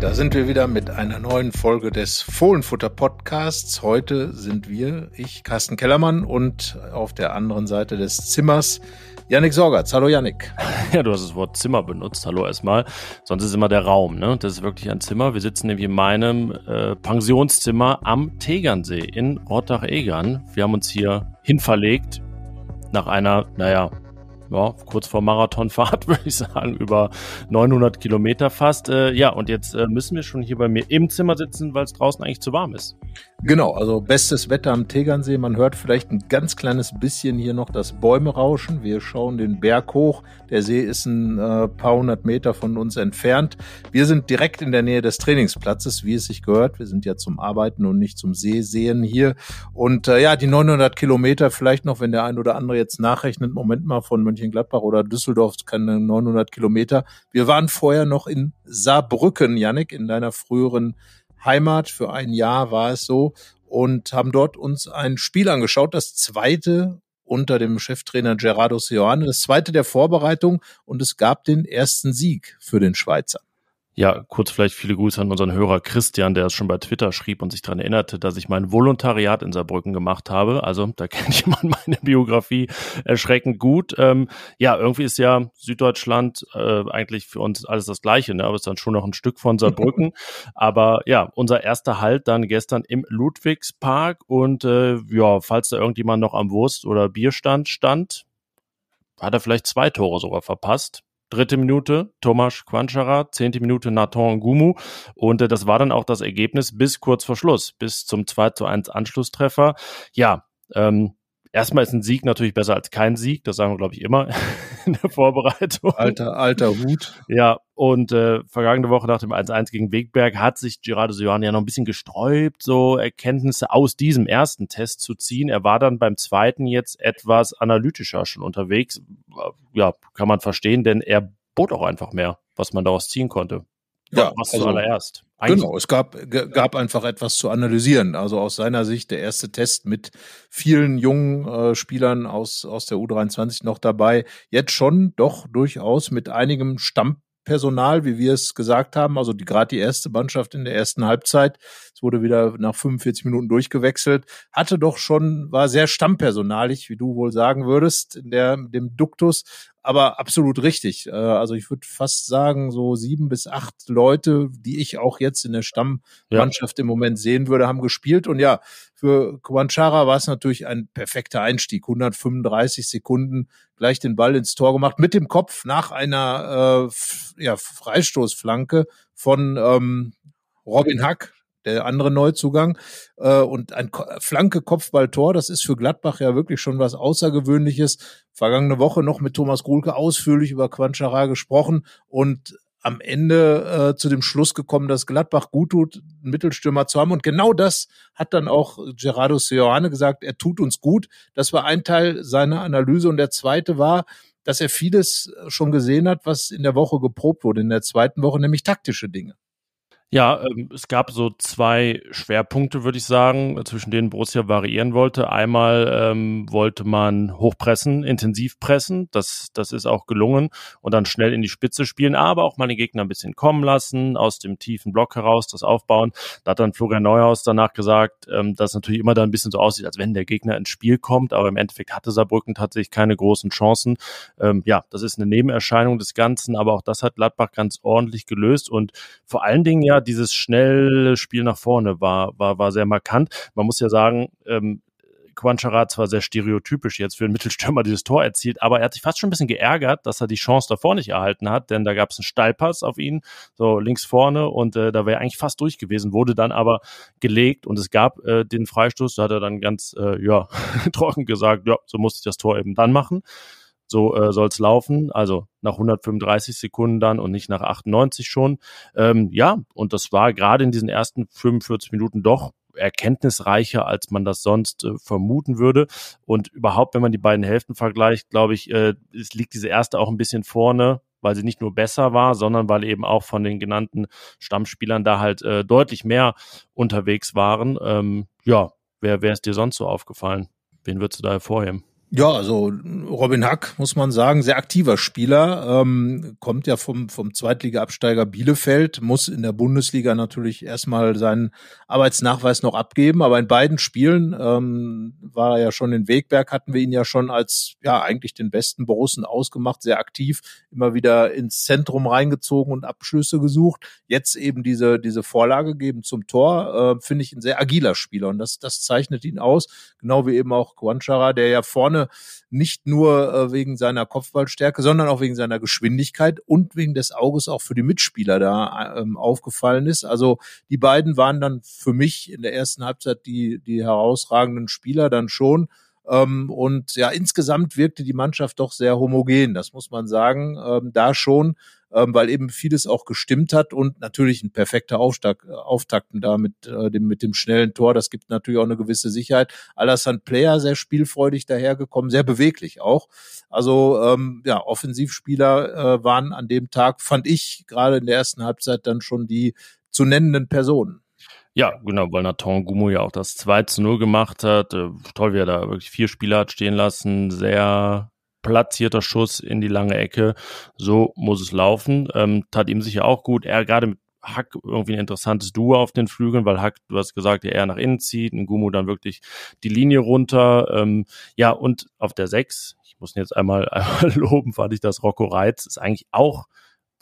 Da sind wir wieder mit einer neuen Folge des Fohlenfutter Podcasts. Heute sind wir, ich, Carsten Kellermann und auf der anderen Seite des Zimmers Yannick Sorgatz. Hallo Yannick. Ja, du hast das Wort Zimmer benutzt. Hallo erstmal. Sonst ist immer der Raum, ne? Das ist wirklich ein Zimmer. Wir sitzen nämlich in meinem äh, Pensionszimmer am Tegernsee in Rottach-Egern. Wir haben uns hier hinverlegt nach einer, naja, ja, kurz vor Marathonfahrt, würde ich sagen, über 900 Kilometer fast. Äh, ja, und jetzt äh, müssen wir schon hier bei mir im Zimmer sitzen, weil es draußen eigentlich zu warm ist. Genau, also bestes Wetter am Tegernsee. Man hört vielleicht ein ganz kleines bisschen hier noch das Bäume rauschen. Wir schauen den Berg hoch. Der See ist ein äh, paar hundert Meter von uns entfernt. Wir sind direkt in der Nähe des Trainingsplatzes, wie es sich gehört. Wir sind ja zum Arbeiten und nicht zum See sehen hier. Und äh, ja, die 900 Kilometer vielleicht noch, wenn der ein oder andere jetzt nachrechnet, Moment mal von Mönchengladbach oder Düsseldorf, keine 900 Kilometer. Wir waren vorher noch in Saarbrücken, Yannick, in deiner früheren Heimat. Für ein Jahr war es so und haben dort uns ein Spiel angeschaut, das zweite unter dem Cheftrainer Gerardo Seoane, das zweite der Vorbereitung und es gab den ersten Sieg für den Schweizer. Ja, kurz vielleicht viele Grüße an unseren Hörer Christian, der es schon bei Twitter schrieb und sich daran erinnerte, dass ich mein Volontariat in Saarbrücken gemacht habe. Also da kennt jemand meine Biografie erschreckend gut. Ähm, ja, irgendwie ist ja Süddeutschland äh, eigentlich für uns alles das Gleiche, ne? aber es ist dann schon noch ein Stück von Saarbrücken. aber ja, unser erster Halt dann gestern im Ludwigspark und äh, ja, falls da irgendjemand noch am Wurst- oder Bierstand stand, hat er vielleicht zwei Tore sogar verpasst dritte Minute Tomasz Quanchara, zehnte Minute Nathan Gumu und äh, das war dann auch das Ergebnis bis kurz vor Schluss, bis zum 2 zu 1 Anschlusstreffer. Ja, ähm, erstmal ist ein Sieg natürlich besser als kein Sieg, das sagen wir, glaube ich, immer in der Vorbereitung. Alter, alter Hut. Ja, und äh, vergangene Woche nach dem 1-1 gegen Wegberg hat sich Gerardo Sioane ja noch ein bisschen gesträubt, so Erkenntnisse aus diesem ersten Test zu ziehen. Er war dann beim zweiten jetzt etwas analytischer schon unterwegs. Ja, kann man verstehen, denn er bot auch einfach mehr, was man daraus ziehen konnte. Ja, was also, zuallererst. Eigentlich genau, es gab, gab einfach etwas zu analysieren. Also aus seiner Sicht der erste Test mit vielen jungen äh, Spielern aus, aus der U23 noch dabei. Jetzt schon doch durchaus mit einigem Stammpersonal, wie wir es gesagt haben. Also die gerade die erste Mannschaft in der ersten Halbzeit. Es wurde wieder nach 45 Minuten durchgewechselt. Hatte doch schon, war sehr stammpersonalig, wie du wohl sagen würdest, in der, dem Duktus aber absolut richtig. Äh, also ich würde fast sagen, so sieben bis acht Leute, die ich auch jetzt in der Stammmannschaft ja. im Moment sehen würde, haben gespielt. Und ja, für Quanchara war es natürlich ein perfekter Einstieg. 135 Sekunden gleich den Ball ins Tor gemacht, mit dem Kopf nach einer äh, ja, Freistoßflanke von ähm, Robin Hack, der andere Neuzugang äh, und ein flanke Kopfballtor, das ist für Gladbach ja wirklich schon was Außergewöhnliches. Vergangene Woche noch mit Thomas Grulke ausführlich über Quanchara gesprochen und am Ende äh, zu dem Schluss gekommen, dass Gladbach gut tut, einen Mittelstürmer zu haben. Und genau das hat dann auch Gerardo Seoane gesagt, er tut uns gut. Das war ein Teil seiner Analyse. Und der zweite war, dass er vieles schon gesehen hat, was in der Woche geprobt wurde, in der zweiten Woche, nämlich taktische Dinge. Ja, ähm, es gab so zwei Schwerpunkte, würde ich sagen, zwischen denen Borussia variieren wollte. Einmal ähm, wollte man hochpressen, intensiv pressen, das, das ist auch gelungen und dann schnell in die Spitze spielen, aber auch mal den Gegner ein bisschen kommen lassen, aus dem tiefen Block heraus das aufbauen. Da hat dann Florian Neuhaus danach gesagt, ähm, dass natürlich immer da ein bisschen so aussieht, als wenn der Gegner ins Spiel kommt, aber im Endeffekt hatte Saarbrücken tatsächlich keine großen Chancen. Ähm, ja, das ist eine Nebenerscheinung des Ganzen, aber auch das hat Gladbach ganz ordentlich gelöst und vor allen Dingen ja dieses schnelle Spiel nach vorne war, war, war sehr markant. Man muss ja sagen, ähm, Quanchara zwar sehr stereotypisch jetzt für einen Mittelstürmer dieses Tor erzielt, aber er hat sich fast schon ein bisschen geärgert, dass er die Chance davor nicht erhalten hat, denn da gab es einen Steilpass auf ihn, so links vorne und äh, da wäre er eigentlich fast durch gewesen, wurde dann aber gelegt und es gab äh, den Freistoß, da hat er dann ganz äh, ja trocken gesagt, ja, so musste ich das Tor eben dann machen so äh, soll es laufen, also nach 135 Sekunden dann und nicht nach 98 schon. Ähm, ja, und das war gerade in diesen ersten 45 Minuten doch erkenntnisreicher, als man das sonst äh, vermuten würde. Und überhaupt, wenn man die beiden Hälften vergleicht, glaube ich, äh, es liegt diese erste auch ein bisschen vorne, weil sie nicht nur besser war, sondern weil eben auch von den genannten Stammspielern da halt äh, deutlich mehr unterwegs waren. Ähm, ja, wer wäre es dir sonst so aufgefallen? Wen würdest du da hervorheben? Ja, also Robin Hack, muss man sagen, sehr aktiver Spieler, ähm, kommt ja vom, vom Zweitliga-Absteiger Bielefeld, muss in der Bundesliga natürlich erstmal seinen Arbeitsnachweis noch abgeben, aber in beiden Spielen ähm, war er ja schon in Wegberg, hatten wir ihn ja schon als ja eigentlich den besten Borussen ausgemacht, sehr aktiv, immer wieder ins Zentrum reingezogen und Abschlüsse gesucht. Jetzt eben diese, diese Vorlage geben zum Tor, äh, finde ich ein sehr agiler Spieler und das, das zeichnet ihn aus, genau wie eben auch Quanchara, der ja vorne vorne nicht nur äh, wegen seiner Kopfballstärke, sondern auch wegen seiner Geschwindigkeit und wegen des Auges auch für die Mitspieler da ähm, aufgefallen ist. Also die beiden waren dann für mich in der ersten Halbzeit die, die herausragenden Spieler dann schon. Ähm, und ja, insgesamt wirkte die Mannschaft doch sehr homogen, das muss man sagen. Ähm, da schon ähm, weil eben vieles auch gestimmt hat und natürlich ein perfekter Auftakt, Auftakten da mit, äh, dem, mit dem schnellen Tor. Das gibt natürlich auch eine gewisse Sicherheit. Alassane Player sehr spielfreudig dahergekommen, sehr beweglich auch. Also ähm, ja, Offensivspieler äh, waren an dem Tag, fand ich, gerade in der ersten Halbzeit dann schon die zu nennenden Personen. Ja, genau, weil Nathan Gumo ja auch das 2 zu 0 gemacht hat. Äh, toll, wie er da wirklich vier Spieler hat stehen lassen. Sehr platzierter Schuss in die lange Ecke. So muss es laufen. Ähm, tat ihm sicher auch gut. Er gerade mit Hack irgendwie ein interessantes Duo auf den Flügeln, weil Hack, du hast gesagt, der eher nach innen zieht, ein Gumu dann wirklich die Linie runter. Ähm, ja, und auf der 6, ich muss ihn jetzt einmal, einmal loben, fand ich das Rocco Reitz, ist eigentlich auch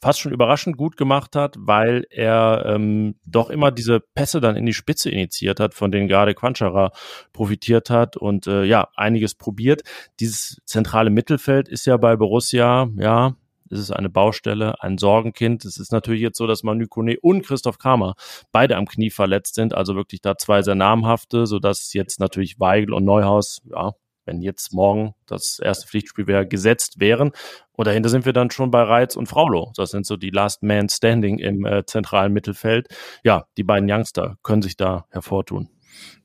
fast schon überraschend gut gemacht hat, weil er ähm, doch immer diese Pässe dann in die Spitze initiiert hat, von denen gerade Quanchara profitiert hat und äh, ja, einiges probiert. Dieses zentrale Mittelfeld ist ja bei Borussia, ja, es ist eine Baustelle, ein Sorgenkind. Es ist natürlich jetzt so, dass Manu Kone und Christoph Kramer beide am Knie verletzt sind, also wirklich da zwei sehr namhafte, sodass jetzt natürlich Weigel und Neuhaus, ja, wenn jetzt morgen das erste Pflichtspiel wäre, gesetzt wären. Und dahinter sind wir dann schon bei Reitz und Fraulo. Das sind so die Last Man Standing im äh, zentralen Mittelfeld. Ja, die beiden Youngster können sich da hervortun.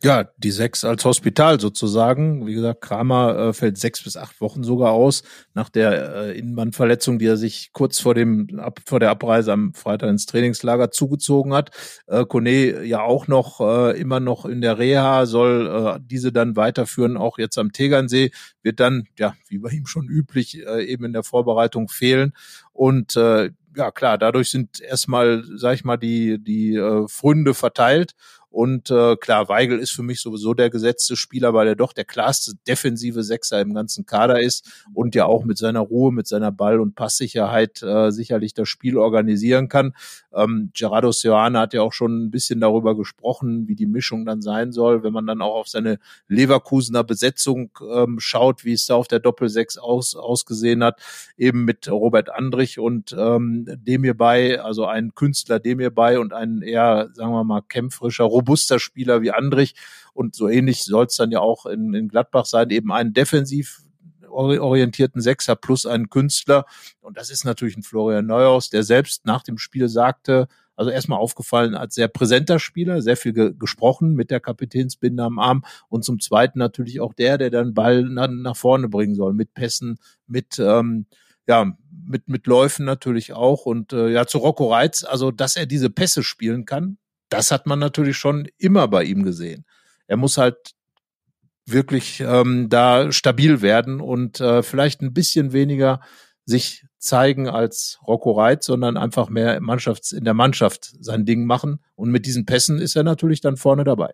Ja, die sechs als Hospital sozusagen. Wie gesagt, Kramer äh, fällt sechs bis acht Wochen sogar aus nach der äh, Innenbandverletzung, die er sich kurz vor dem ab, vor der Abreise am Freitag ins Trainingslager zugezogen hat. Äh, Kone ja auch noch äh, immer noch in der Reha, soll äh, diese dann weiterführen, auch jetzt am Tegernsee, wird dann, ja, wie bei ihm schon üblich, äh, eben in der Vorbereitung fehlen. Und äh, ja klar, dadurch sind erstmal, sag ich mal, die, die äh, Fründe verteilt. Und äh, klar, Weigel ist für mich sowieso der gesetzte Spieler, weil er doch der klarste defensive Sechser im ganzen Kader ist und ja auch mit seiner Ruhe, mit seiner Ball- und Passsicherheit äh, sicherlich das Spiel organisieren kann. Ähm, Gerardo Seoane hat ja auch schon ein bisschen darüber gesprochen, wie die Mischung dann sein soll, wenn man dann auch auf seine Leverkusener Besetzung ähm, schaut, wie es da auf der Doppel-Sechs aus, ausgesehen hat, eben mit Robert Andrich und ähm, dem hierbei, also ein Künstler dem hierbei und ein eher, sagen wir mal, kämpferischer robuster Spieler wie Andrich. Und so ähnlich soll es dann ja auch in, in Gladbach sein, eben einen defensiv orientierten Sechser plus einen Künstler. Und das ist natürlich ein Florian Neuhaus, der selbst nach dem Spiel sagte, also erstmal aufgefallen als sehr präsenter Spieler, sehr viel ge gesprochen mit der Kapitänsbinde am Arm und zum Zweiten natürlich auch der, der dann Ball na nach vorne bringen soll, mit Pässen, mit ähm, ja, mit, mit Läufen natürlich auch und äh, ja, zu Rocco Reitz, also dass er diese Pässe spielen kann, das hat man natürlich schon immer bei ihm gesehen. Er muss halt wirklich ähm, da stabil werden und äh, vielleicht ein bisschen weniger sich zeigen als Rocco Reit, sondern einfach mehr Mannschafts in der Mannschaft sein Ding machen. Und mit diesen Pässen ist er natürlich dann vorne dabei.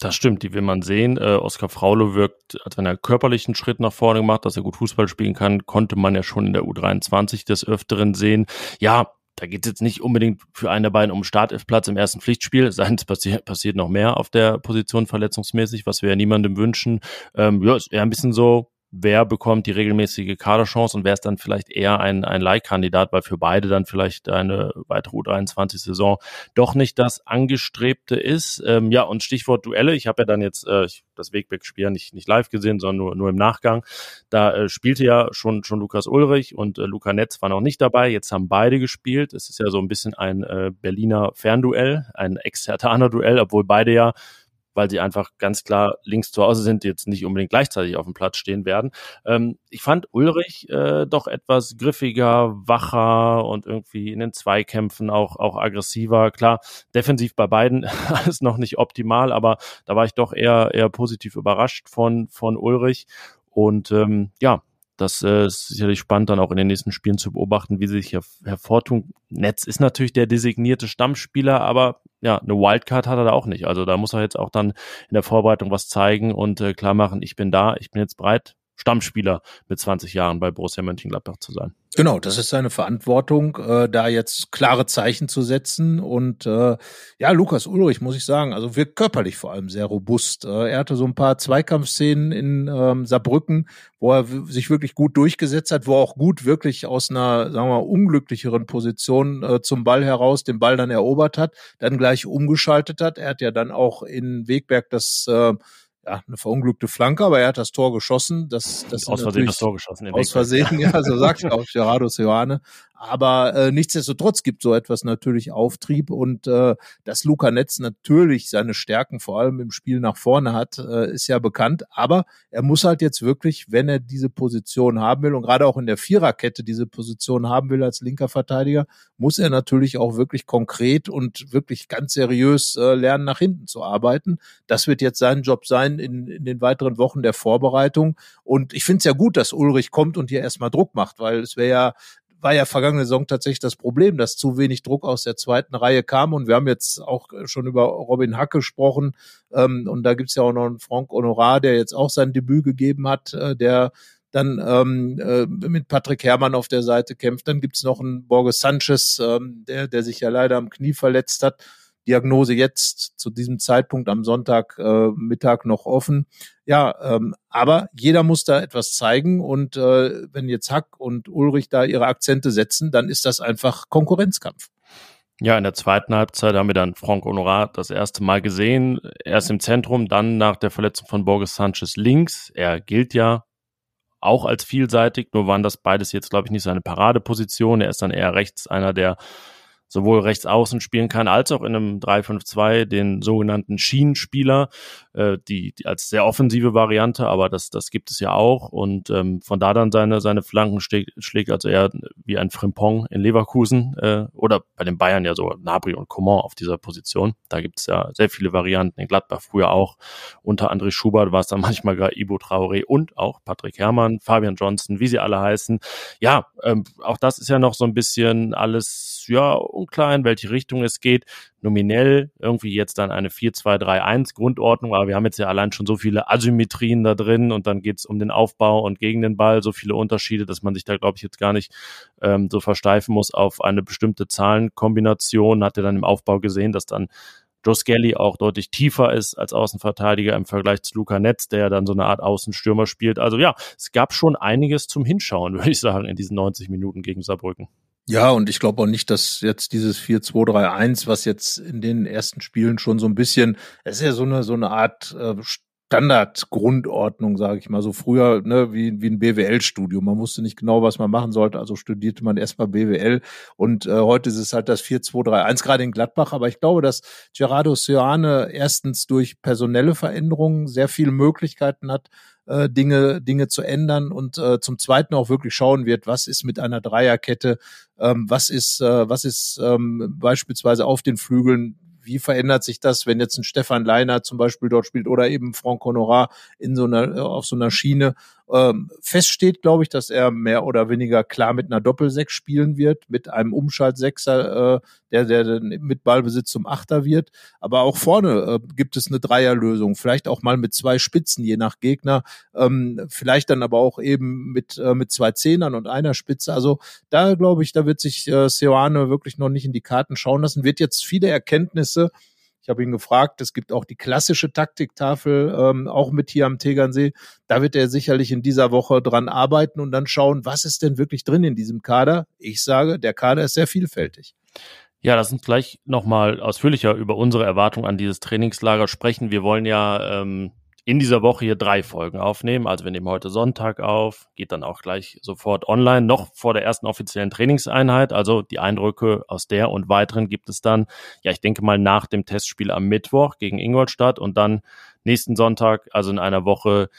Das stimmt, die will man sehen. Äh, Oskar Fraule wirkt, als wenn er körperlichen Schritt nach vorne gemacht, dass er gut Fußball spielen kann, konnte man ja schon in der U23 des Öfteren sehen. Ja, da geht es jetzt nicht unbedingt für einen der beiden um Startelfplatz im ersten Pflichtspiel. Sein es passi passiert noch mehr auf der Position verletzungsmäßig, was wir ja niemandem wünschen. Ähm, ja, ist eher ein bisschen so wer bekommt die regelmäßige Kaderchance und wer ist dann vielleicht eher ein, ein Leihkandidat, weil für beide dann vielleicht eine weitere U23-Saison doch nicht das Angestrebte ist. Ähm, ja, und Stichwort Duelle, ich habe ja dann jetzt äh, das Wegbeck-Spiel nicht, nicht live gesehen, sondern nur, nur im Nachgang. Da äh, spielte ja schon, schon Lukas Ulrich und äh, Luca Netz war noch nicht dabei. Jetzt haben beide gespielt. Es ist ja so ein bisschen ein äh, Berliner Fernduell, ein Extertaner-Duell, obwohl beide ja weil sie einfach ganz klar links zu Hause sind, jetzt nicht unbedingt gleichzeitig auf dem Platz stehen werden. Ähm, ich fand Ulrich äh, doch etwas griffiger, wacher und irgendwie in den Zweikämpfen auch, auch aggressiver. Klar, defensiv bei beiden alles noch nicht optimal, aber da war ich doch eher, eher positiv überrascht von, von Ulrich. Und ähm, ja, das äh, ist sicherlich spannend, dann auch in den nächsten Spielen zu beobachten, wie sie sich her hervortun. Netz ist natürlich der designierte Stammspieler, aber ja, eine Wildcard hat er da auch nicht. Also da muss er jetzt auch dann in der Vorbereitung was zeigen und äh, klar machen, ich bin da, ich bin jetzt bereit, Stammspieler mit 20 Jahren bei Borussia Mönchengladbach zu sein. Genau, das ist seine Verantwortung, äh, da jetzt klare Zeichen zu setzen. Und äh, ja, Lukas Ulrich, muss ich sagen, also wirkt körperlich vor allem sehr robust. Äh, er hatte so ein paar Zweikampfszenen in ähm, Saarbrücken, wo er sich wirklich gut durchgesetzt hat, wo er auch gut wirklich aus einer, sagen wir mal, unglücklicheren Position äh, zum Ball heraus den Ball dann erobert hat, dann gleich umgeschaltet hat. Er hat ja dann auch in Wegberg das äh, ja, eine verunglückte Flanke, aber er hat das Tor geschossen. Das, das aus Versehen das Tor geschossen. Aus Versehen, ja, so sagt auch Gerardo Seoane. Aber äh, nichtsdestotrotz gibt so etwas natürlich Auftrieb und äh, dass Luca Netz natürlich seine Stärken vor allem im Spiel nach vorne hat, äh, ist ja bekannt. Aber er muss halt jetzt wirklich, wenn er diese Position haben will und gerade auch in der Viererkette diese Position haben will als linker Verteidiger, muss er natürlich auch wirklich konkret und wirklich ganz seriös äh, lernen, nach hinten zu arbeiten. Das wird jetzt sein Job sein in, in den weiteren Wochen der Vorbereitung. Und ich finde es ja gut, dass Ulrich kommt und hier erstmal Druck macht, weil es wäre ja war ja vergangene Saison tatsächlich das Problem, dass zu wenig Druck aus der zweiten Reihe kam. Und wir haben jetzt auch schon über Robin Hack gesprochen. Ähm, und da gibt's ja auch noch einen Frank Honorar, der jetzt auch sein Debüt gegeben hat, äh, der dann ähm, äh, mit Patrick Herrmann auf der Seite kämpft. Dann gibt's noch einen Borges Sanchez, ähm, der, der sich ja leider am Knie verletzt hat. Diagnose jetzt zu diesem Zeitpunkt am Sonntag äh, Mittag noch offen. Ja, ähm, aber jeder muss da etwas zeigen und äh, wenn jetzt Hack und Ulrich da ihre Akzente setzen, dann ist das einfach Konkurrenzkampf. Ja, in der zweiten Halbzeit haben wir dann Frank Honorat das erste Mal gesehen. Erst im Zentrum, dann nach der Verletzung von Borges Sanchez links. Er gilt ja auch als vielseitig, nur waren das beides jetzt, glaube ich, nicht seine Paradeposition. Er ist dann eher rechts einer, der sowohl rechts außen spielen kann, als auch in einem 3-5-2 den sogenannten Schienenspieler, äh, die, die als sehr offensive Variante, aber das, das gibt es ja auch. Und ähm, von da dann seine, seine Flanken schlägt, schlägt also eher wie ein Frimpong in Leverkusen äh, oder bei den Bayern ja so Nabri und Coman auf dieser Position. Da gibt es ja sehr viele Varianten. In Gladbach früher auch. Unter André Schubert war es dann manchmal gar Ibo Traoré und auch Patrick Herrmann, Fabian Johnson, wie sie alle heißen. Ja, ähm, auch das ist ja noch so ein bisschen alles, ja, unklar, in welche Richtung es geht. Nominell irgendwie jetzt dann eine 4-2-3-1 Grundordnung, aber wir haben jetzt ja allein schon so viele Asymmetrien da drin und dann geht es um den Aufbau und gegen den Ball, so viele Unterschiede, dass man sich da, glaube ich, jetzt gar nicht ähm, so versteifen muss auf eine bestimmte Zahlenkombination. Hat er dann im Aufbau gesehen, dass dann Joe Skelly auch deutlich tiefer ist als Außenverteidiger im Vergleich zu Luca Netz, der ja dann so eine Art Außenstürmer spielt. Also ja, es gab schon einiges zum Hinschauen, würde ich sagen, in diesen 90 Minuten gegen Saarbrücken. Ja, und ich glaube auch nicht, dass jetzt dieses 4-2-3-1, was jetzt in den ersten Spielen schon so ein bisschen, es ist ja so eine, so eine Art äh, Standardgrundordnung, sage ich mal. So früher, ne, wie, wie ein BWL-Studium. Man wusste nicht genau, was man machen sollte, also studierte man erstmal BWL. Und äh, heute ist es halt das 4-2-3-1, gerade in Gladbach. Aber ich glaube, dass Gerardo Seoane erstens durch personelle Veränderungen sehr viele Möglichkeiten hat, äh, Dinge, Dinge zu ändern und äh, zum Zweiten auch wirklich schauen wird, was ist mit einer Dreierkette, ähm, was ist, äh, was ist ähm, beispielsweise auf den Flügeln wie verändert sich das, wenn jetzt ein Stefan Leiner zum Beispiel dort spielt oder eben Franck Honorat in so einer, auf so einer Schiene ähm, feststeht, glaube ich, dass er mehr oder weniger klar mit einer Doppelsechs spielen wird, mit einem Umschaltsechser, äh, der, der mit Ballbesitz zum Achter wird. Aber auch vorne äh, gibt es eine Dreierlösung, vielleicht auch mal mit zwei Spitzen, je nach Gegner, ähm, vielleicht dann aber auch eben mit, äh, mit zwei Zehnern und einer Spitze. Also da glaube ich, da wird sich äh, Seoane wirklich noch nicht in die Karten schauen lassen, wird jetzt viele Erkenntnisse ich habe ihn gefragt, es gibt auch die klassische Taktiktafel, ähm, auch mit hier am Tegernsee. Da wird er sicherlich in dieser Woche dran arbeiten und dann schauen, was ist denn wirklich drin in diesem Kader. Ich sage, der Kader ist sehr vielfältig. Ja, lass uns gleich nochmal ausführlicher über unsere Erwartung an dieses Trainingslager sprechen. Wir wollen ja ähm, in dieser Woche hier drei Folgen aufnehmen. Also wir nehmen heute Sonntag auf, geht dann auch gleich sofort online, noch vor der ersten offiziellen Trainingseinheit. Also die Eindrücke aus der und weiteren gibt es dann, ja, ich denke mal nach dem Testspiel am Mittwoch gegen Ingolstadt und dann nächsten Sonntag, also in einer Woche,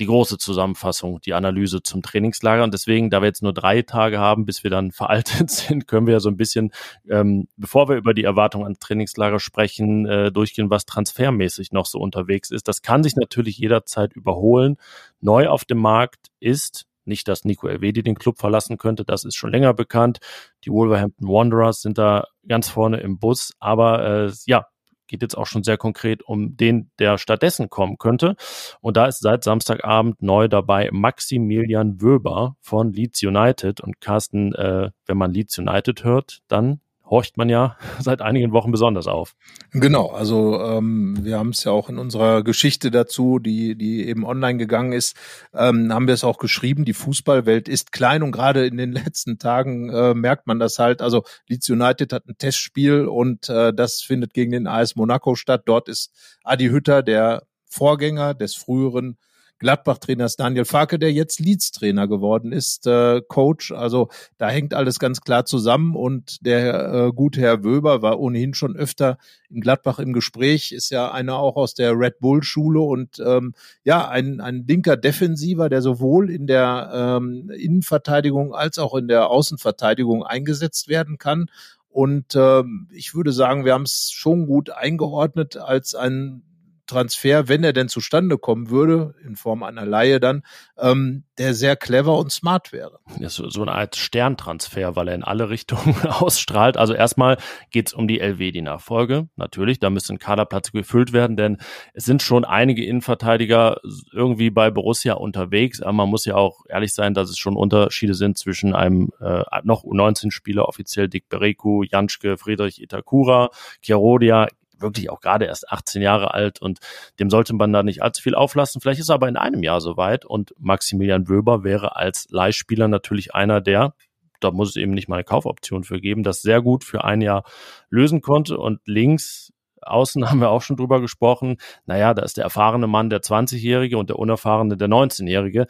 die große Zusammenfassung, die Analyse zum Trainingslager. Und deswegen, da wir jetzt nur drei Tage haben, bis wir dann veraltet sind, können wir ja so ein bisschen, ähm, bevor wir über die Erwartungen ans Trainingslager sprechen, äh, durchgehen, was transfermäßig noch so unterwegs ist. Das kann sich natürlich jederzeit überholen. Neu auf dem Markt ist nicht, dass Nico Elvedi den Club verlassen könnte, das ist schon länger bekannt. Die Wolverhampton Wanderers sind da ganz vorne im Bus, aber äh, ja, geht jetzt auch schon sehr konkret um den, der stattdessen kommen könnte. Und da ist seit Samstagabend neu dabei Maximilian Wöber von Leeds United. Und Carsten, äh, wenn man Leeds United hört, dann horcht man ja seit einigen Wochen besonders auf. Genau, also ähm, wir haben es ja auch in unserer Geschichte dazu, die, die eben online gegangen ist, ähm, haben wir es auch geschrieben, die Fußballwelt ist klein und gerade in den letzten Tagen äh, merkt man das halt. Also Leeds United hat ein Testspiel und äh, das findet gegen den AS Monaco statt. Dort ist Adi Hütter, der Vorgänger des früheren Gladbach-Trainer ist Daniel Farke, der jetzt Leeds-Trainer geworden ist, äh, Coach. Also da hängt alles ganz klar zusammen und der äh, gute Herr Wöber war ohnehin schon öfter in Gladbach im Gespräch, ist ja einer auch aus der Red Bull-Schule und ähm, ja, ein, ein linker Defensiver, der sowohl in der ähm, Innenverteidigung als auch in der Außenverteidigung eingesetzt werden kann. Und ähm, ich würde sagen, wir haben es schon gut eingeordnet als ein Transfer, wenn er denn zustande kommen würde, in Form einer Laie dann, ähm, der sehr clever und smart wäre. Ja, so, so eine Art Sterntransfer, weil er in alle Richtungen ausstrahlt. Also erstmal geht es um die LW-die-Nachfolge. Natürlich, da müssen Kaderplätze gefüllt werden, denn es sind schon einige Innenverteidiger irgendwie bei Borussia unterwegs. Aber man muss ja auch ehrlich sein, dass es schon Unterschiede sind zwischen einem äh, noch U19-Spieler, offiziell Dick Bereku, Janschke, Friedrich Itakura, Chiarodia, wirklich auch gerade erst 18 Jahre alt und dem sollte man da nicht allzu viel auflassen. Vielleicht ist er aber in einem Jahr soweit und Maximilian Wöber wäre als Leihspieler natürlich einer der, da muss es eben nicht mal eine Kaufoption für geben, das sehr gut für ein Jahr lösen konnte und links Außen haben wir auch schon drüber gesprochen. Naja, da ist der erfahrene Mann der 20-Jährige und der unerfahrene der 19-Jährige.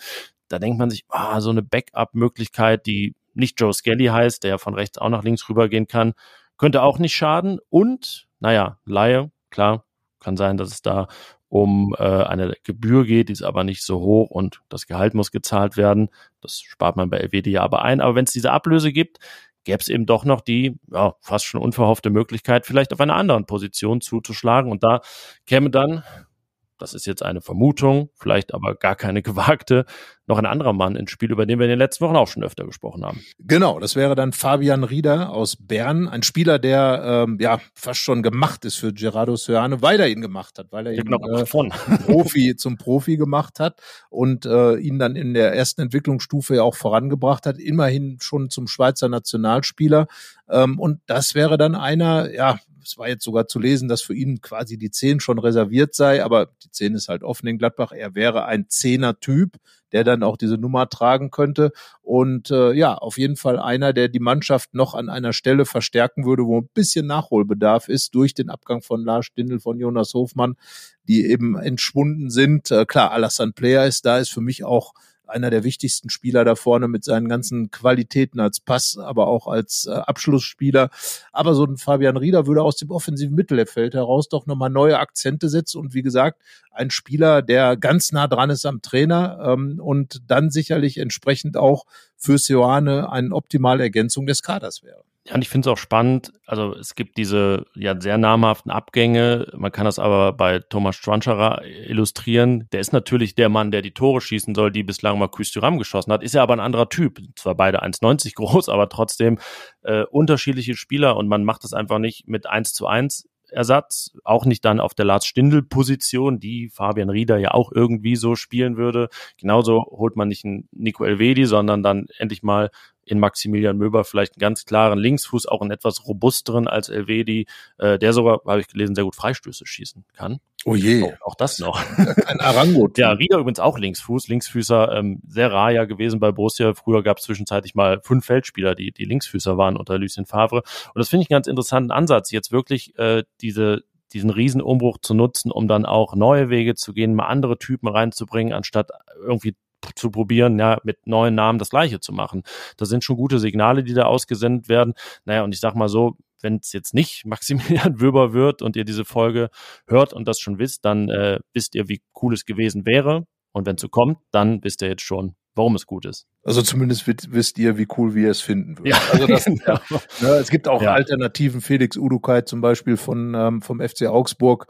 Da denkt man sich, ah, so eine Backup-Möglichkeit, die nicht Joe Skelly heißt, der ja von rechts auch nach links rübergehen kann, könnte auch nicht schaden. Und naja, Laie, klar, kann sein, dass es da um äh, eine Gebühr geht, die ist aber nicht so hoch und das Gehalt muss gezahlt werden. Das spart man bei LWD ja aber ein. Aber wenn es diese Ablöse gibt, gäbe es eben doch noch die ja, fast schon unverhoffte Möglichkeit, vielleicht auf einer anderen Position zuzuschlagen. Und da käme dann das ist jetzt eine Vermutung, vielleicht aber gar keine gewagte, noch ein anderer Mann ins Spiel, über den wir in den letzten Wochen auch schon öfter gesprochen haben. Genau, das wäre dann Fabian Rieder aus Bern, ein Spieler, der ähm, ja fast schon gemacht ist für Gerardo Söane, weil er ihn gemacht hat, weil er ihn äh, von. Profi zum Profi gemacht hat und äh, ihn dann in der ersten Entwicklungsstufe ja auch vorangebracht hat, immerhin schon zum Schweizer Nationalspieler. Ähm, und das wäre dann einer, ja, es war jetzt sogar zu lesen, dass für ihn quasi die Zehn schon reserviert sei, aber die Zehn ist halt offen in Gladbach. Er wäre ein Zehner-Typ, der dann auch diese Nummer tragen könnte. Und äh, ja, auf jeden Fall einer, der die Mannschaft noch an einer Stelle verstärken würde, wo ein bisschen Nachholbedarf ist durch den Abgang von Lars Stindl, von Jonas Hofmann, die eben entschwunden sind. Äh, klar, Alassane Player ist da, ist für mich auch einer der wichtigsten Spieler da vorne mit seinen ganzen Qualitäten als Pass, aber auch als äh, Abschlussspieler. Aber so ein Fabian Rieder würde aus dem offensiven Mittelfeld heraus doch nochmal neue Akzente setzen und wie gesagt, ein Spieler, der ganz nah dran ist am Trainer ähm, und dann sicherlich entsprechend auch für Sioane eine optimale Ergänzung des Kaders wäre. Ja, und ich finde es auch spannend. Also es gibt diese ja sehr namhaften Abgänge. Man kann das aber bei Thomas Schwanscherer illustrieren. Der ist natürlich der Mann, der die Tore schießen soll, die bislang mal Küstüram geschossen hat. Ist ja aber ein anderer Typ. Zwar beide 1,90 groß, aber trotzdem äh, unterschiedliche Spieler und man macht das einfach nicht mit 1 zu 1 Ersatz, auch nicht dann auf der Lars Stindl Position, die Fabian Rieder ja auch irgendwie so spielen würde. Genauso holt man nicht einen Nico Elvedi, sondern dann endlich mal in Maximilian Möber vielleicht einen ganz klaren Linksfuß, auch einen etwas robusteren als Elvedi, äh, der sogar, habe ich gelesen, sehr gut Freistöße schießen kann. Oh je. Oh, auch das noch. Ein Arango. ja, Rieder übrigens auch Linksfuß, Linksfüßer, ähm, sehr rar ja gewesen bei Borussia. Früher gab es zwischenzeitlich mal fünf Feldspieler, die, die Linksfüßer waren unter Lucien Favre. Und das finde ich einen ganz interessanten Ansatz, jetzt wirklich äh, diese diesen Riesenumbruch zu nutzen, um dann auch neue Wege zu gehen, mal andere Typen reinzubringen, anstatt irgendwie zu probieren, ja, mit neuen Namen das Gleiche zu machen. Das sind schon gute Signale, die da ausgesendet werden. Naja, und ich sag mal so, wenn es jetzt nicht Maximilian Wöber wird und ihr diese Folge hört und das schon wisst, dann äh, wisst ihr, wie cool es gewesen wäre. Und wenn es so kommt, dann wisst ihr jetzt schon, warum es gut ist. Also zumindest wisst ihr, wie cool wir es finden würden. Ja, also das, genau. ja, ne, es gibt auch ja. Alternativen, Felix Udukai zum Beispiel von ähm, vom FC Augsburg,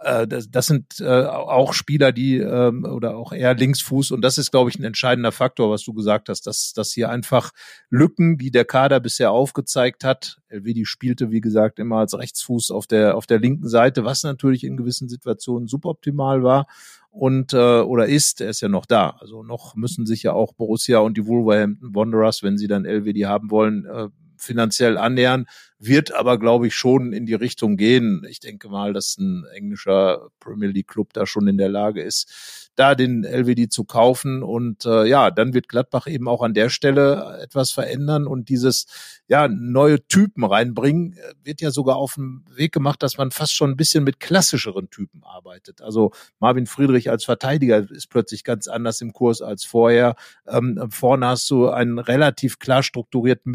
das, das sind äh, auch Spieler, die ähm, oder auch eher Linksfuß und das ist, glaube ich, ein entscheidender Faktor, was du gesagt hast, dass, dass hier einfach Lücken, die der Kader bisher aufgezeigt hat. Elvedi spielte, wie gesagt, immer als Rechtsfuß auf der auf der linken Seite, was natürlich in gewissen Situationen suboptimal war und äh, oder ist, er ist ja noch da. Also noch müssen sich ja auch Borussia und die Wolverhampton Wanderers, wenn sie dann LWD haben wollen, äh, finanziell annähern, wird aber, glaube ich, schon in die Richtung gehen. Ich denke mal, dass ein englischer Premier League Club da schon in der Lage ist, da den LWD zu kaufen. Und äh, ja, dann wird Gladbach eben auch an der Stelle etwas verändern und dieses ja neue Typen reinbringen, wird ja sogar auf dem Weg gemacht, dass man fast schon ein bisschen mit klassischeren Typen arbeitet. Also Marvin Friedrich als Verteidiger ist plötzlich ganz anders im Kurs als vorher. Ähm, vorne hast du einen relativ klar strukturierten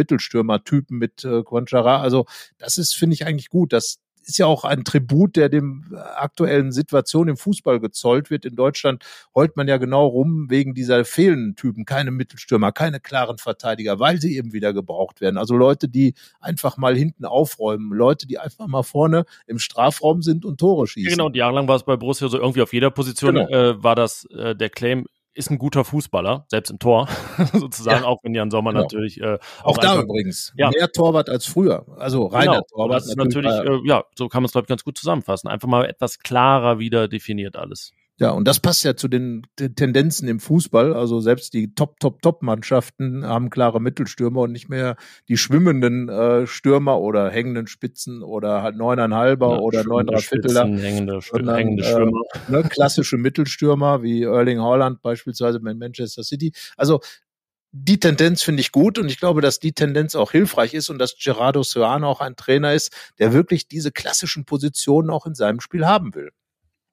Mittelstürmer-Typen mit äh, Quanchara. Also das ist, finde ich, eigentlich gut, dass ist ja auch ein Tribut, der dem aktuellen Situation im Fußball gezollt wird. In Deutschland heult man ja genau rum wegen dieser fehlenden Typen, keine Mittelstürmer, keine klaren Verteidiger, weil sie eben wieder gebraucht werden. Also Leute, die einfach mal hinten aufräumen, Leute, die einfach mal vorne im Strafraum sind und Tore schießen. Genau, und jahrelang war es bei Borussia so irgendwie auf jeder Position genau. äh, war das äh, der Claim, ist ein guter Fußballer, selbst im Tor, sozusagen, ja. auch wenn Jan Sommer genau. natürlich. Äh, auch, auch da einfach, übrigens. Ja. Mehr Torwart als früher. Also reiner genau. Torwart. Das ist natürlich, natürlich äh, ja, so kann man es, glaube ich, ganz gut zusammenfassen. Einfach mal etwas klarer wieder definiert alles. Ja, und das passt ja zu den, den Tendenzen im Fußball. Also selbst die Top, Top, Top-Mannschaften haben klare Mittelstürmer und nicht mehr die schwimmenden äh, Stürmer oder hängenden Spitzen oder halt neuneinhalber ja, oder neun Vierteler. Hängende, sondern, hängende Stürmer. Äh, ne, klassische Mittelstürmer wie Erling Haaland beispielsweise mit Manchester City. Also die Tendenz finde ich gut und ich glaube, dass die Tendenz auch hilfreich ist und dass Gerardo Soano auch ein Trainer ist, der wirklich diese klassischen Positionen auch in seinem Spiel haben will.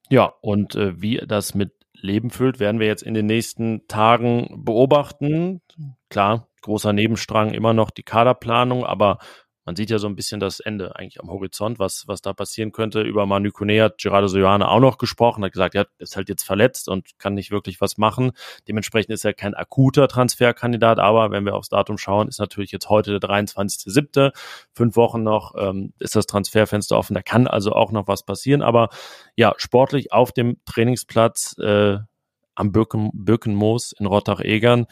Ja, und äh, wie das mit Leben füllt, werden wir jetzt in den nächsten Tagen beobachten. Klar, großer Nebenstrang immer noch die Kaderplanung, aber man sieht ja so ein bisschen das Ende eigentlich am Horizont, was, was da passieren könnte. Über Manu Kone hat Gerardo Sojoane auch noch gesprochen, hat gesagt, er ist halt jetzt verletzt und kann nicht wirklich was machen. Dementsprechend ist er kein akuter Transferkandidat, aber wenn wir aufs Datum schauen, ist natürlich jetzt heute der 23.07., fünf Wochen noch, ähm, ist das Transferfenster offen, da kann also auch noch was passieren, aber ja, sportlich auf dem Trainingsplatz äh, am Birken, Birkenmoos in Rottach-Egern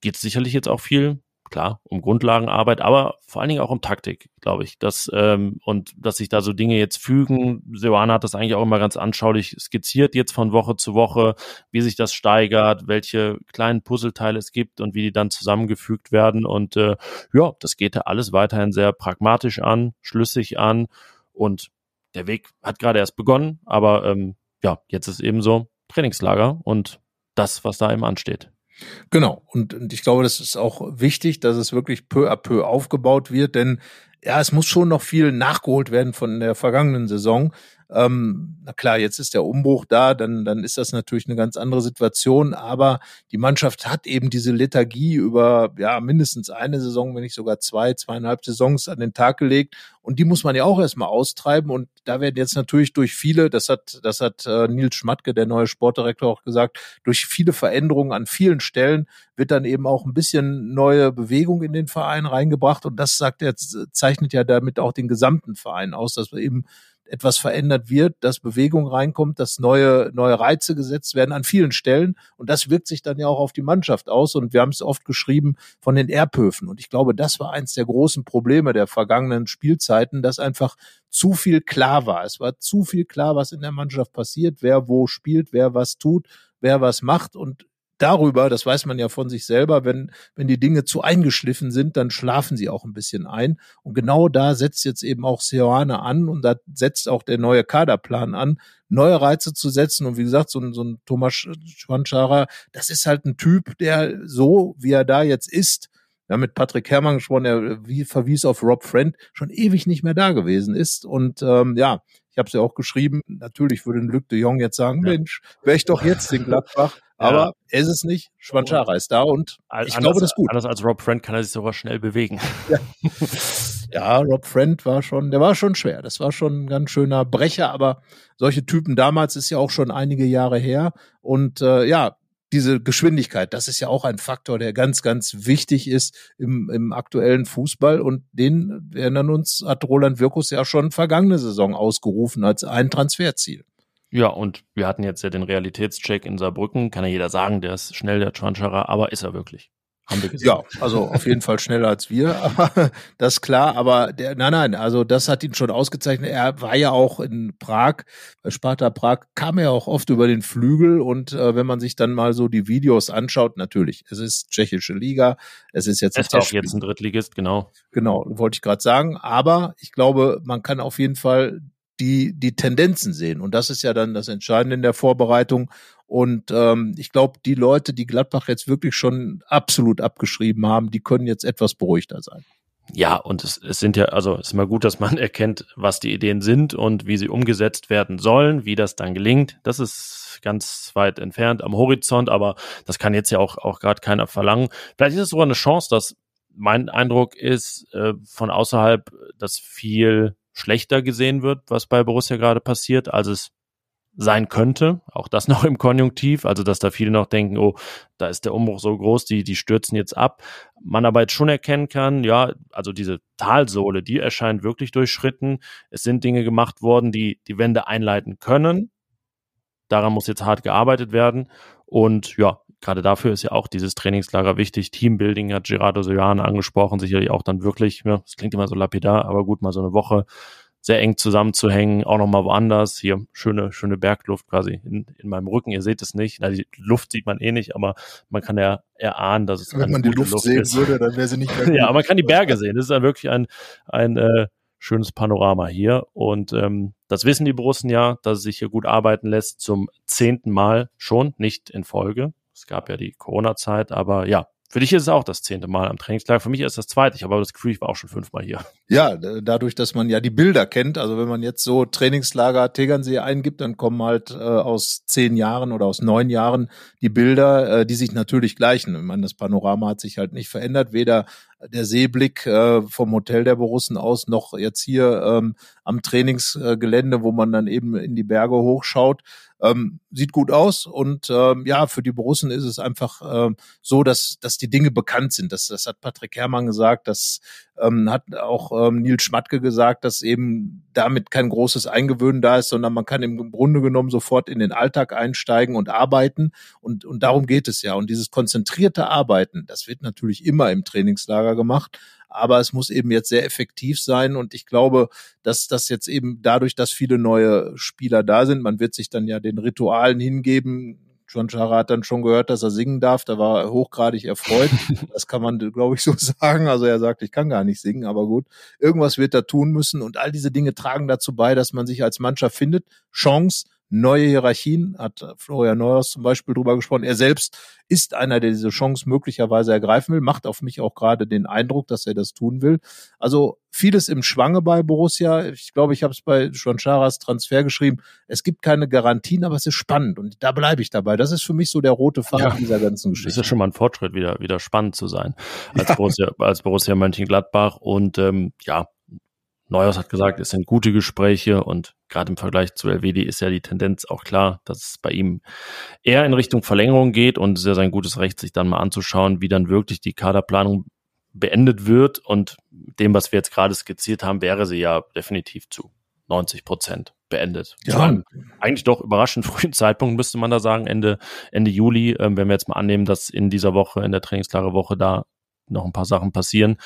geht sicherlich jetzt auch viel klar, um Grundlagenarbeit, aber vor allen Dingen auch um Taktik, glaube ich. Das, ähm, und dass sich da so Dinge jetzt fügen. Seoane hat das eigentlich auch immer ganz anschaulich skizziert, jetzt von Woche zu Woche, wie sich das steigert, welche kleinen Puzzleteile es gibt und wie die dann zusammengefügt werden. Und äh, ja, das geht da alles weiterhin sehr pragmatisch an, schlüssig an. Und der Weg hat gerade erst begonnen, aber ähm, ja, jetzt ist eben so Trainingslager und das, was da eben ansteht. Genau. Und, und ich glaube, das ist auch wichtig, dass es wirklich peu à peu aufgebaut wird, denn ja, es muss schon noch viel nachgeholt werden von der vergangenen Saison. Ähm, na klar, jetzt ist der Umbruch da, dann, dann ist das natürlich eine ganz andere Situation, aber die Mannschaft hat eben diese Lethargie über ja mindestens eine Saison, wenn nicht sogar zwei, zweieinhalb Saisons an den Tag gelegt. Und die muss man ja auch erstmal austreiben. Und da werden jetzt natürlich durch viele, das hat, das hat äh, Nils Schmatke, der neue Sportdirektor, auch gesagt, durch viele Veränderungen an vielen Stellen wird dann eben auch ein bisschen neue Bewegung in den Verein reingebracht. Und das sagt er, zeichnet ja damit auch den gesamten Verein aus, dass wir eben etwas verändert wird, dass Bewegung reinkommt, dass neue, neue Reize gesetzt werden an vielen Stellen. Und das wirkt sich dann ja auch auf die Mannschaft aus. Und wir haben es oft geschrieben von den Erbhöfen. Und ich glaube, das war eins der großen Probleme der vergangenen Spielzeiten, dass einfach zu viel klar war. Es war zu viel klar, was in der Mannschaft passiert, wer wo spielt, wer was tut, wer was macht. Und darüber, das weiß man ja von sich selber, wenn, wenn die Dinge zu eingeschliffen sind, dann schlafen sie auch ein bisschen ein. Und genau da setzt jetzt eben auch Seoane an und da setzt auch der neue Kaderplan an, neue Reize zu setzen. Und wie gesagt, so ein, so ein Thomas Schwanschara, das ist halt ein Typ, der so, wie er da jetzt ist, haben mit Patrick Herrmann gesprochen, er wie verwies auf Rob Friend, schon ewig nicht mehr da gewesen ist. Und ähm, ja, Ich habe es ja auch geschrieben. Natürlich würde ein Luc de Jong jetzt sagen, ja. Mensch, wäre ich doch jetzt in Gladbach. Aber ja. er ist es nicht. Schwanchara ist da und ich anders, glaube, das ist gut. Anders als Rob Friend kann er sich sogar schnell bewegen. Ja. ja, Rob Friend war schon, der war schon schwer. Das war schon ein ganz schöner Brecher, aber solche Typen damals ist ja auch schon einige Jahre her. Und äh, ja, diese Geschwindigkeit, das ist ja auch ein Faktor, der ganz, ganz wichtig ist im, im aktuellen Fußball. Und den, wir erinnern uns, hat Roland Wirkus ja schon vergangene Saison ausgerufen als ein Transferziel. Ja, und wir hatten jetzt ja den Realitätscheck in Saarbrücken. Kann ja jeder sagen, der ist schnell, der Tranchara, aber ist er wirklich? Haben wir gesehen. Ja, also auf jeden Fall schneller als wir, aber das ist klar. Aber der, nein, nein, also das hat ihn schon ausgezeichnet. Er war ja auch in Prag, bei Sparta Prag, kam er auch oft über den Flügel und äh, wenn man sich dann mal so die Videos anschaut, natürlich, es ist tschechische Liga, es ist jetzt es ist auch jetzt ein Drittligist, genau. Genau, wollte ich gerade sagen. Aber ich glaube, man kann auf jeden Fall die, die Tendenzen sehen. Und das ist ja dann das Entscheidende in der Vorbereitung. Und ähm, ich glaube, die Leute, die Gladbach jetzt wirklich schon absolut abgeschrieben haben, die können jetzt etwas beruhigter sein. Ja, und es, es sind ja, also es ist immer gut, dass man erkennt, was die Ideen sind und wie sie umgesetzt werden sollen, wie das dann gelingt. Das ist ganz weit entfernt am Horizont, aber das kann jetzt ja auch, auch gerade keiner verlangen. Vielleicht ist es sogar eine Chance, dass mein Eindruck ist äh, von außerhalb, dass viel schlechter gesehen wird, was bei Borussia gerade passiert, als es sein könnte. Auch das noch im Konjunktiv. Also, dass da viele noch denken, oh, da ist der Umbruch so groß, die, die stürzen jetzt ab. Man aber jetzt schon erkennen kann, ja, also diese Talsohle, die erscheint wirklich durchschritten. Es sind Dinge gemacht worden, die die Wende einleiten können. Daran muss jetzt hart gearbeitet werden. Und ja, gerade dafür ist ja auch dieses Trainingslager wichtig. Teambuilding hat Gerardo Sojane angesprochen, sicherlich auch dann wirklich, ja, das klingt immer so lapidar, aber gut, mal so eine Woche sehr eng zusammenzuhängen, auch nochmal woanders. Hier schöne, schöne Bergluft quasi in, in meinem Rücken. Ihr seht es nicht. Na, die Luft sieht man eh nicht, aber man kann ja erahnen, dass es Wenn man die Luft, Luft sehen ist. würde, dann wäre sie nicht mehr Ja, aber man kann die Berge sehen. Das ist ja wirklich ein, ein äh, schönes Panorama hier. Und ähm, das wissen die Borussen ja, dass es sich hier gut arbeiten lässt zum zehnten Mal schon, nicht in Folge. Es gab ja die Corona-Zeit, aber ja, für dich ist es auch das zehnte Mal am Trainingslager. Für mich ist es das zweite. Ich habe aber das Gefühl, ich war auch schon fünfmal hier. Ja, dadurch, dass man ja die Bilder kennt. Also wenn man jetzt so Trainingslager Tegernsee eingibt, dann kommen halt äh, aus zehn Jahren oder aus neun Jahren die Bilder, äh, die sich natürlich gleichen. Ich meine, das Panorama hat sich halt nicht verändert. Weder der Seeblick äh, vom Hotel der Borussen aus noch jetzt hier ähm, am Trainingsgelände, wo man dann eben in die Berge hochschaut. Ähm, sieht gut aus und ähm, ja, für die Borussen ist es einfach ähm, so, dass, dass die Dinge bekannt sind. Das, das hat Patrick Herrmann gesagt, das ähm, hat auch ähm, Nils Schmatke gesagt, dass eben damit kein großes Eingewöhnen da ist, sondern man kann im Grunde genommen sofort in den Alltag einsteigen und arbeiten und, und darum geht es ja. Und dieses konzentrierte Arbeiten, das wird natürlich immer im Trainingslager gemacht, aber es muss eben jetzt sehr effektiv sein und ich glaube, dass das jetzt eben dadurch, dass viele neue Spieler da sind, man wird sich dann ja den Ritualen hingeben. John Chara hat dann schon gehört, dass er singen darf. Da war er hochgradig erfreut. Das kann man, glaube ich, so sagen. Also er sagt, ich kann gar nicht singen, aber gut. Irgendwas wird er tun müssen. Und all diese Dinge tragen dazu bei, dass man sich als Mannschaft findet. Chance, neue Hierarchien, hat Florian Neuers zum Beispiel drüber gesprochen. Er selbst ist einer, der diese Chance möglicherweise ergreifen will, macht auf mich auch gerade den Eindruck, dass er das tun will. Also vieles im Schwange bei Borussia. Ich glaube, ich habe es bei Schwancharas Transfer geschrieben. Es gibt keine Garantien, aber es ist spannend und da bleibe ich dabei. Das ist für mich so der rote Faden ja, dieser ganzen Geschichte. Das ist ja schon mal ein Fortschritt, wieder, wieder spannend zu sein als, ja. Borussia, als Borussia Mönchengladbach und ähm, ja, Neuhaus hat gesagt, es sind gute Gespräche und gerade im Vergleich zu LWD ist ja die Tendenz auch klar, dass es bei ihm eher in Richtung Verlängerung geht und es ist ja sein gutes Recht, sich dann mal anzuschauen, wie dann wirklich die Kaderplanung beendet wird und dem, was wir jetzt gerade skizziert haben, wäre sie ja definitiv zu 90 Prozent beendet. Ja. eigentlich doch überraschend frühen Zeitpunkt, müsste man da sagen, Ende, Ende Juli, ähm, wenn wir jetzt mal annehmen, dass in dieser Woche, in der trainingsklare Woche da noch ein paar Sachen passieren.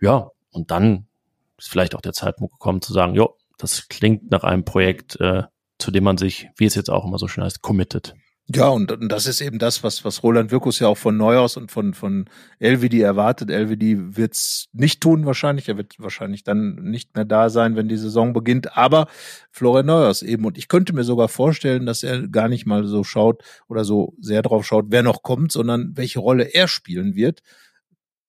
Ja, und dann ist vielleicht auch der Zeitpunkt gekommen zu sagen, jo, das klingt nach einem Projekt, äh, zu dem man sich, wie es jetzt auch immer so schön heißt, committet. Ja, und, und das ist eben das, was, was Roland Wirkus ja auch von Neuhaus und von, von LVD erwartet. LVD wird's nicht tun wahrscheinlich. Er wird wahrscheinlich dann nicht mehr da sein, wenn die Saison beginnt. Aber Florian Neuhaus eben. Und ich könnte mir sogar vorstellen, dass er gar nicht mal so schaut oder so sehr drauf schaut, wer noch kommt, sondern welche Rolle er spielen wird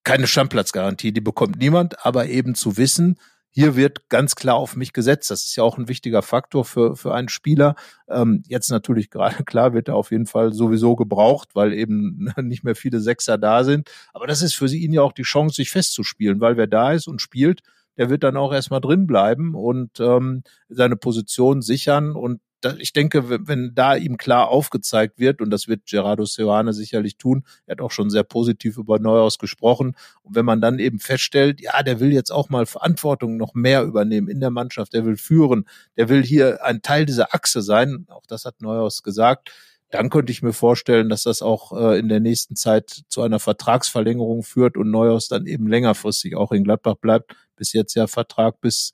keine Stamplatzgarantie, die bekommt niemand, aber eben zu wissen, hier wird ganz klar auf mich gesetzt. Das ist ja auch ein wichtiger Faktor für, für einen Spieler. Ähm, jetzt natürlich gerade klar wird er auf jeden Fall sowieso gebraucht, weil eben nicht mehr viele Sechser da sind. Aber das ist für ihn ja auch die Chance, sich festzuspielen, weil wer da ist und spielt, der wird dann auch erstmal drin bleiben und ähm, seine Position sichern. Und ich denke, wenn da ihm klar aufgezeigt wird, und das wird Gerardo Seoane sicherlich tun, er hat auch schon sehr positiv über Neuhaus gesprochen, und wenn man dann eben feststellt, ja, der will jetzt auch mal Verantwortung noch mehr übernehmen in der Mannschaft, der will führen, der will hier ein Teil dieser Achse sein, auch das hat Neuhaus gesagt, dann könnte ich mir vorstellen, dass das auch äh, in der nächsten Zeit zu einer Vertragsverlängerung führt und Neuhaus dann eben längerfristig auch in Gladbach bleibt. Bis jetzt ja Vertrag bis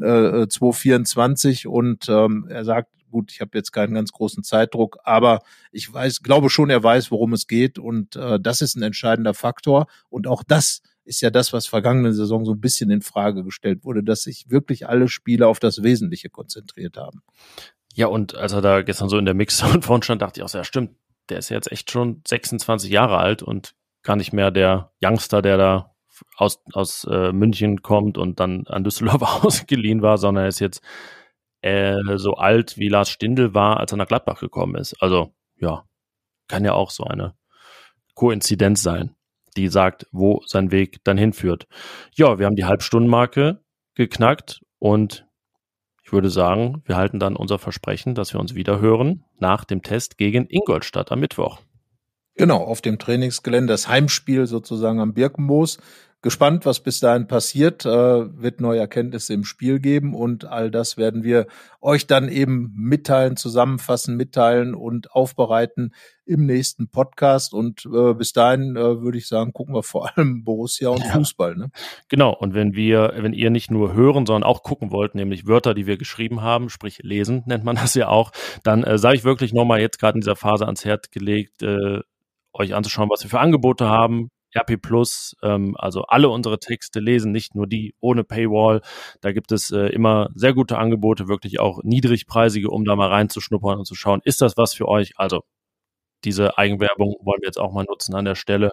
äh, 2024 und ähm, er sagt, gut, ich habe jetzt keinen ganz großen Zeitdruck, aber ich weiß, glaube schon, er weiß, worum es geht und äh, das ist ein entscheidender Faktor und auch das ist ja das, was vergangene Saison so ein bisschen in Frage gestellt wurde, dass sich wirklich alle Spieler auf das Wesentliche konzentriert haben. Ja, und als er da gestern so in der Mixzone vorn stand, dachte ich auch, so, ja stimmt, der ist jetzt echt schon 26 Jahre alt und gar nicht mehr der Youngster, der da aus, aus äh, München kommt und dann an Düsseldorf ausgeliehen war, sondern er ist jetzt äh, so alt wie Lars Stindl war, als er nach Gladbach gekommen ist. Also ja, kann ja auch so eine Koinzidenz sein, die sagt, wo sein Weg dann hinführt. Ja, wir haben die Halbstundenmarke geknackt und ich würde sagen, wir halten dann unser Versprechen, dass wir uns wieder hören nach dem Test gegen Ingolstadt am Mittwoch. Genau, auf dem Trainingsgelände, das Heimspiel sozusagen am Birkenmoos gespannt, was bis dahin passiert, äh, wird neue Erkenntnisse im Spiel geben und all das werden wir euch dann eben mitteilen, zusammenfassen, mitteilen und aufbereiten im nächsten Podcast. Und äh, bis dahin äh, würde ich sagen, gucken wir vor allem Borussia und ja. Fußball. Ne? Genau. Und wenn wir, wenn ihr nicht nur hören, sondern auch gucken wollt, nämlich Wörter, die wir geschrieben haben, sprich lesen, nennt man das ja auch, dann äh, sage ich wirklich nochmal jetzt gerade in dieser Phase ans Herz gelegt, äh, euch anzuschauen, was wir für Angebote haben. RP Plus, ähm, also alle unsere Texte lesen, nicht nur die ohne Paywall. Da gibt es äh, immer sehr gute Angebote, wirklich auch niedrigpreisige, um da mal reinzuschnuppern und zu schauen, ist das was für euch? Also diese Eigenwerbung wollen wir jetzt auch mal nutzen an der Stelle.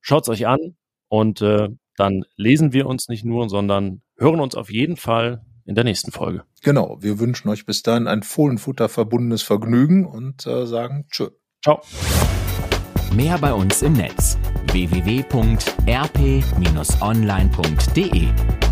Schaut's euch an und äh, dann lesen wir uns nicht nur, sondern hören uns auf jeden Fall in der nächsten Folge. Genau, wir wünschen euch bis dahin ein Fohlenfutter verbundenes Vergnügen und äh, sagen Tschö. Ciao. Mehr bei uns im Netz www.rp-online.de